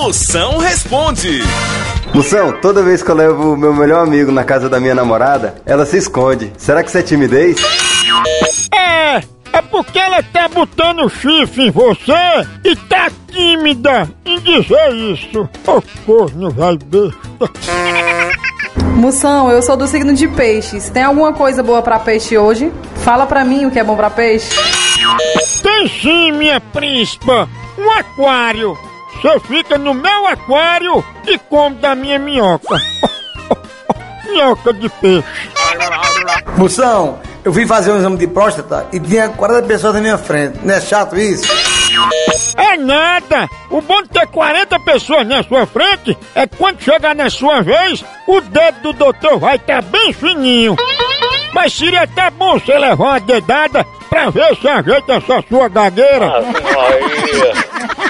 Moção responde. Moção, toda vez que eu levo o meu melhor amigo na casa da minha namorada, ela se esconde. Será que isso é timidez? É, é porque ela tá botando chifre em você e tá tímida em dizer isso. Ô corno vai besta. Moção, eu sou do signo de peixes. Tem alguma coisa boa pra peixe hoje? Fala pra mim o que é bom pra peixe. Tem sim, minha príncipa, um aquário. Você fica no meu aquário e come da minha minhoca. minhoca de peixe. Moção, eu vim fazer um exame de próstata e tinha 40 pessoas na minha frente. Não é chato isso? É nada! O bom de ter 40 pessoas na sua frente é que quando chegar na sua vez, o dedo do doutor vai estar bem fininho. Mas seria até bom você levar uma dedada pra ver se ajeita essa sua gagueira. Maria.